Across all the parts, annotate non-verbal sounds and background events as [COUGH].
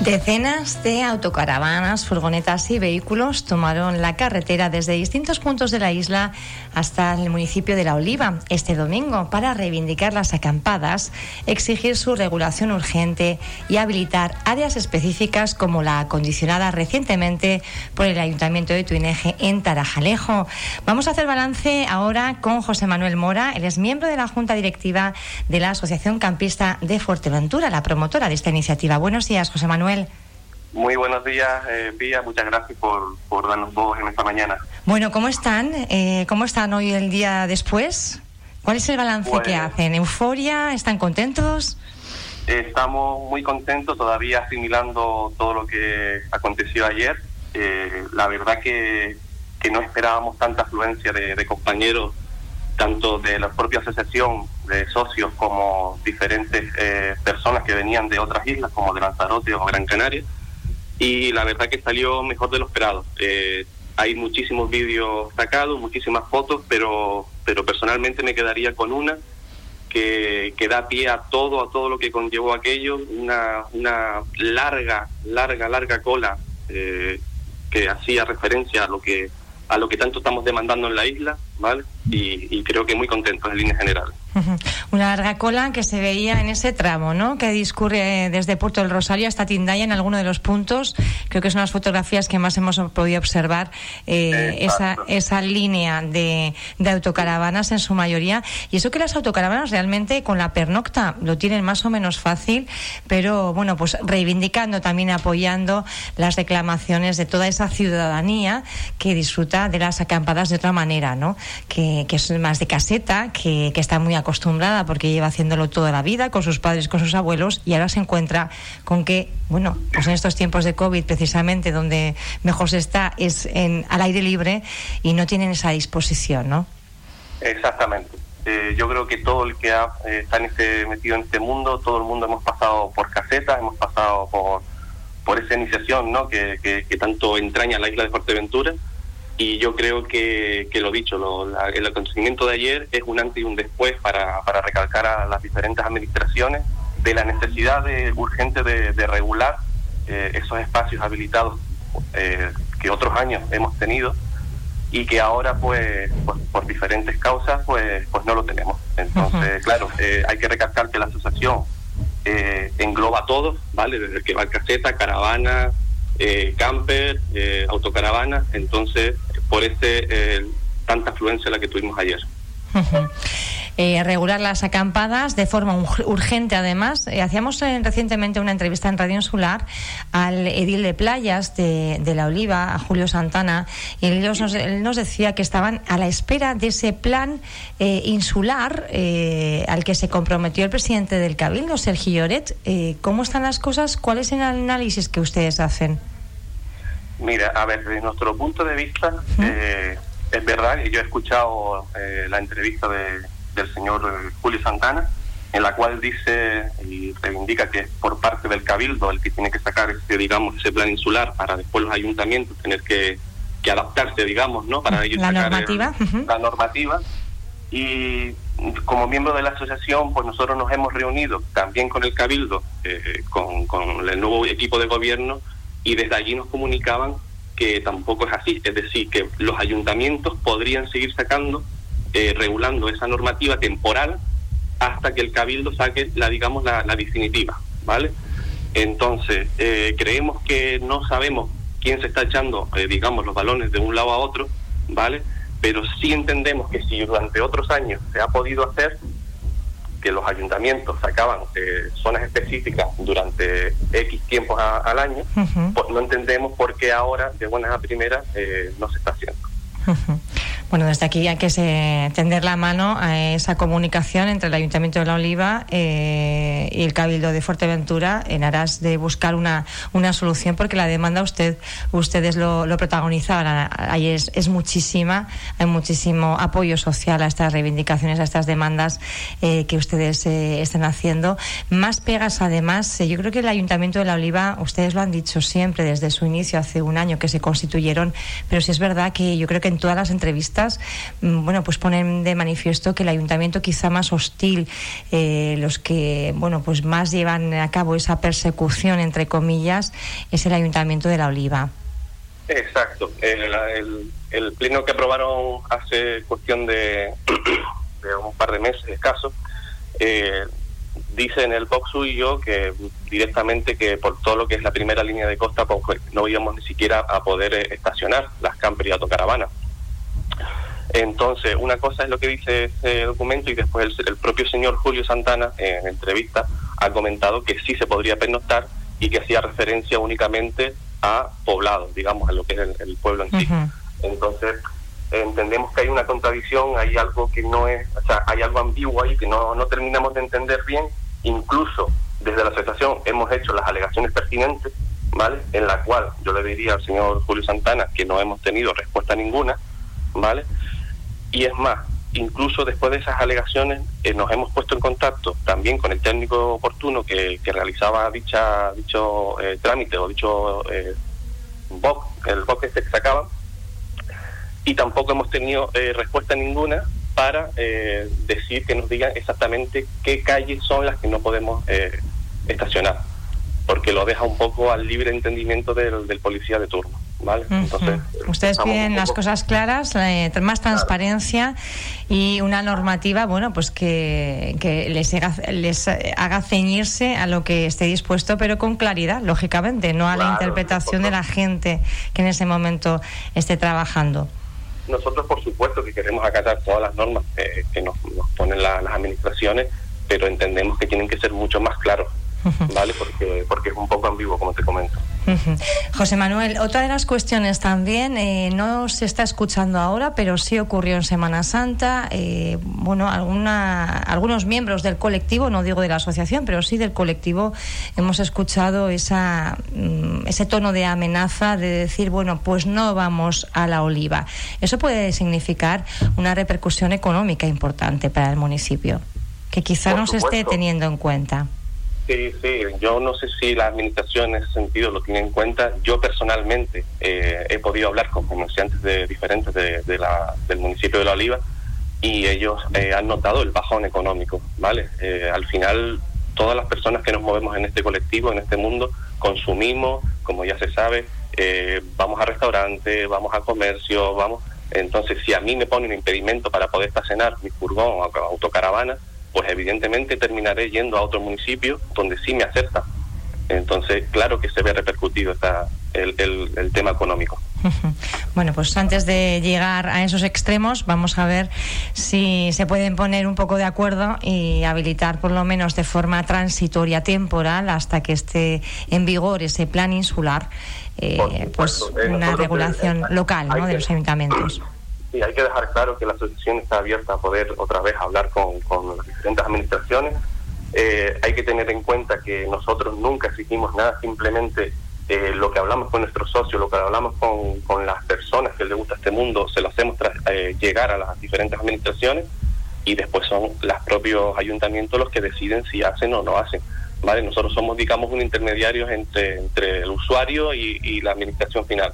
Decenas de autocaravanas, furgonetas y vehículos tomaron la carretera desde distintos puntos de la isla hasta el municipio de La Oliva este domingo para reivindicar las acampadas, exigir su regulación urgente y habilitar áreas específicas como la acondicionada recientemente por el Ayuntamiento de Tuineje en Tarajalejo. Vamos a hacer balance ahora con José Manuel Mora, él es miembro de la Junta Directiva de la Asociación Campista de Fuerteventura, la promotora de esta iniciativa. Buenos días, José Manuel. Muy buenos días, eh, Pía. Muchas gracias por, por darnos voz en esta mañana. Bueno, ¿cómo están? Eh, ¿Cómo están hoy el día después? ¿Cuál es el balance que pues hacen? ¿Euforia? ¿Están contentos? Estamos muy contentos, todavía asimilando todo lo que aconteció ayer. Eh, la verdad que, que, no esperábamos tanta afluencia de, de compañeros, tanto de la propia asociación de socios como diferentes eh, personas que venían de otras islas, como de Lanzarote o Gran Canaria, y la verdad que salió mejor de lo esperado. Eh, hay muchísimos vídeos sacados, muchísimas fotos, pero, pero personalmente me quedaría con una que, que da pie a todo, a todo lo que conllevó aquello, una, una larga, larga, larga cola eh, que hacía referencia a lo que a lo que tanto estamos demandando en la isla, ¿vale? Y, y creo que muy contentos en línea general. Una larga cola que se veía en ese tramo, ¿no? Que discurre desde Puerto del Rosario hasta Tindaya en alguno de los puntos. Creo que son las fotografías que más hemos podido observar eh, esa, esa línea de, de, autocaravanas en su mayoría. Y eso que las autocaravanas realmente con la pernocta lo tienen más o menos fácil, pero bueno, pues reivindicando también apoyando las reclamaciones de toda esa ciudadanía que disfruta de las acampadas de otra manera, ¿no? Que, es más de caseta, que, está muy acostumbrada porque lleva haciéndolo toda la vida con sus padres, con sus abuelos y ahora se encuentra con que, bueno, pues en estos tiempos de COVID precisamente donde mejor se está es en, al aire libre y no tienen esa disposición, ¿no? Exactamente. Eh, yo creo que todo el que ha, eh, está en este, metido en este mundo, todo el mundo hemos pasado por casetas, hemos pasado por, por esa iniciación ¿no? que, que, que tanto entraña la isla de Fuerteventura y yo creo que, que lo dicho, lo, la, el acontecimiento de ayer es un antes y un después para, para recalcar a las diferentes administraciones de la necesidad de, urgente de, de regular eh, esos espacios habilitados eh, que otros años hemos tenido y que ahora pues, pues, por diferentes causas pues pues no lo tenemos. Entonces uh -huh. claro eh, hay que recalcar que la asociación eh, engloba a todos vale desde que va caseta caravana eh, camper, eh, autocaravana, entonces por ese eh, tanta afluencia la que tuvimos ayer. Eh, regular las acampadas de forma urgente además. Eh, hacíamos eh, recientemente una entrevista en Radio Insular al edil de playas de, La Oliva, a Julio Santana, y él nos, decía que estaban a la espera de ese plan eh, insular al que se comprometió el presidente del Cabildo, Sergio Lloret. ¿Cómo están las cosas? ¿Cuál es el análisis que ustedes hacen? Mira, a ver, desde nuestro punto de vista, -huh. es verdad que yo he escuchado la entrevista de del señor eh, Julio Santana, en la cual dice y reivindica que es por parte del Cabildo el que tiene que sacar ese, digamos, ese plan insular para después los ayuntamientos tener que, que adaptarse, digamos, ¿no? Para ellos la sacar normativa. El, uh -huh. La normativa. Y como miembro de la asociación, pues nosotros nos hemos reunido también con el Cabildo, eh, con, con el nuevo equipo de gobierno, y desde allí nos comunicaban que tampoco es así, es decir, que los ayuntamientos podrían seguir sacando eh, regulando esa normativa temporal hasta que el cabildo saque la digamos la, definitiva vale entonces eh, creemos que no sabemos quién se está echando eh, digamos los balones de un lado a otro vale pero sí entendemos que si durante otros años se ha podido hacer que los ayuntamientos sacaban eh, zonas específicas durante X tiempos a, al año, uh -huh. pues no entendemos por qué ahora, de buenas a primeras, eh, no se está haciendo. Uh -huh. Bueno, desde aquí hay que se, tender la mano a esa comunicación entre el Ayuntamiento de La Oliva eh, y el Cabildo de Fuerteventura en aras de buscar una, una solución, porque la demanda usted ustedes lo, lo protagonizaban ahí es, muchísima, hay muchísimo apoyo social a estas reivindicaciones, a estas demandas eh, que ustedes eh, están haciendo. Más pegas, además, yo creo que el Ayuntamiento de La Oliva, ustedes lo han dicho siempre desde su inicio, hace un año que se constituyeron, pero sí es verdad que yo creo que en todas las entrevistas mm, bueno, pues ponen de manifiesto que el ayuntamiento quizá más hostil, eh, los que, bueno, pues más llevan a cabo esa persecución, entre comillas, es el ayuntamiento de La Oliva. Exacto. El, el, pleno que aprobaron hace cuestión de, [CLEARS THROAT] un par de meses escaso, eh, dice en el box suyo que directamente que por todo lo que es la primera línea de costa pues, no íbamos ni siquiera a poder eh, estacionar las camper y autocaravanas. Entonces, una cosa es lo que dice ese documento y después el, propio señor Julio Santana en entrevista ha comentado que sí se podría pernoctar y que hacía referencia únicamente a poblado, digamos, a lo que es el, pueblo en sí. Entonces, entendemos que hay una contradicción, hay algo que no es, o sea, hay algo ambiguo ahí que no, no terminamos de entender bien, incluso desde la asociación hemos hecho las alegaciones pertinentes, ¿vale? En la cual yo le diría al señor Julio Santana que no hemos tenido respuesta ninguna, ¿vale? Y es más, incluso después de esas alegaciones eh, nos hemos puesto en contacto también con el técnico oportuno que, realizaba dicha dicho eh, trámite o dicho eh, el BOC este que sacaban, y tampoco hemos tenido eh, respuesta ninguna para decir que nos digan exactamente qué calles son las que no podemos estacionar, porque lo deja un poco al libre entendimiento del policía de turno. ¿Vale? Entonces, Ustedes piden las cosas claras, más transparencia y una normativa, bueno, pues que, que les, haga, les haga ceñirse a lo que esté dispuesto, pero con claridad, lógicamente, no a la interpretación de la gente que en ese momento esté trabajando. Nosotros, por supuesto, que queremos acatar todas las normas que nos, ponen las administraciones, pero entendemos que tienen que ser mucho más claros, ¿vale? Porque, porque es un poco ambiguo, como te comento. José Manuel, otra de las cuestiones también, eh, no se está escuchando ahora, pero sí ocurrió en Semana Santa. Eh, bueno, alguna, algunos miembros del colectivo, no digo de la asociación, pero sí del colectivo, hemos escuchado esa, mm, ese tono de amenaza de decir, bueno, pues no vamos a la oliva. Eso puede significar una repercusión económica importante para el municipio, que quizá no se esté teniendo en cuenta. Sí, sí, yo no sé si la administración en ese sentido lo tiene en cuenta. Yo personalmente eh, he podido hablar con comerciantes de, diferentes de, la, del municipio de La Oliva y ellos eh, han notado el bajón económico, ¿vale? Eh, al final, todas las personas que nos movemos en este colectivo, en este mundo, consumimos, como ya se sabe, vamos a restaurantes, vamos a comercio, vamos... Entonces, si a mí me pone un impedimento para poder estacionar mi furgón o autocaravana, pues evidentemente terminaré yendo a otro municipio donde sí me acepta. Entonces, claro que se ve repercutido esta, el, el, tema económico. [LAUGHS] Bueno, pues antes de llegar a esos extremos, vamos a ver si se pueden poner un poco de acuerdo y habilitar, por lo menos de forma transitoria, temporal, hasta que esté en vigor ese plan insular, eh, pues una regulación local ¿no? de los ayuntamientos. Sí, hay que dejar claro que la asociación está abierta a poder otra vez hablar con, con las diferentes administraciones. Eh, hay que tener en cuenta que nosotros nunca exigimos nada, simplemente eh, lo que hablamos con nuestros socios, lo que hablamos con, con las personas que les gusta este mundo, se lo hacemos eh, llegar a las diferentes administraciones y después son los propios ayuntamientos los que deciden si hacen o no hacen. ¿vale? Nosotros somos, digamos, un intermediario entre, entre el usuario y, y la administración final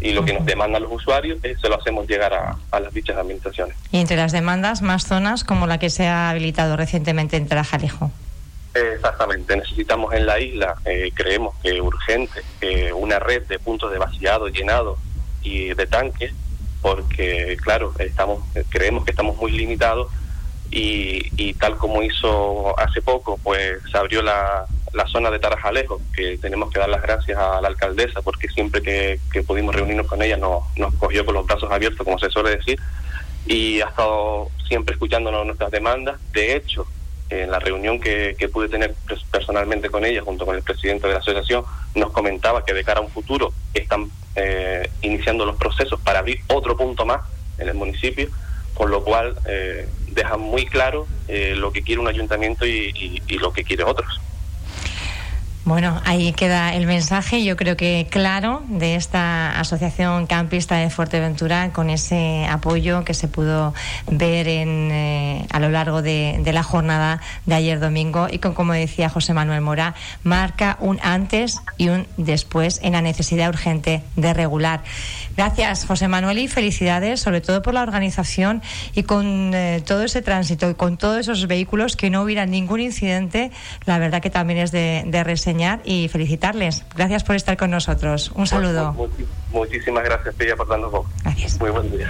y lo que nos demandan los usuarios eh, se lo hacemos llegar a, las dichas administraciones. Y entre las demandas, más zonas como la que se ha habilitado recientemente en Tarajalejo. Exactamente, necesitamos en la isla, eh, creemos que urgente, eh, una red de puntos de vaciado, llenado y de tanques, porque claro, estamos creemos que estamos muy limitados y, y tal como hizo hace poco, pues se abrió la, la zona de Tarajalejo, que tenemos que dar las gracias a la alcaldesa porque siempre que, pudimos reunirnos con ella nos, nos cogió con los brazos abiertos, como se suele decir, y ha estado siempre escuchándonos nuestras demandas. De hecho, en la reunión que, pude tener personalmente con ella, junto con el presidente de la asociación, nos comentaba que de cara a un futuro están eh, iniciando los procesos para abrir otro punto más en el municipio, con lo cual eh, deja muy claro eh, lo que quiere un ayuntamiento y, y lo que quiere otros. Bueno, ahí queda el mensaje, yo creo que claro, de esta Asociación Campista de Fuerteventura, con ese apoyo que se pudo ver en, eh, a lo largo de, la jornada de ayer domingo y con, como decía José Manuel Mora, marca un antes y un después en la necesidad urgente de regular. Gracias, José Manuel, y felicidades, sobre todo por la organización y con eh, todo ese tránsito y con todos esos vehículos, que no hubiera ningún incidente. La verdad que también es de, reseñar y felicitarles. Gracias por estar con nosotros. Un saludo. muchísimas gracias, por darnos voz. Gracias. Muy buen día.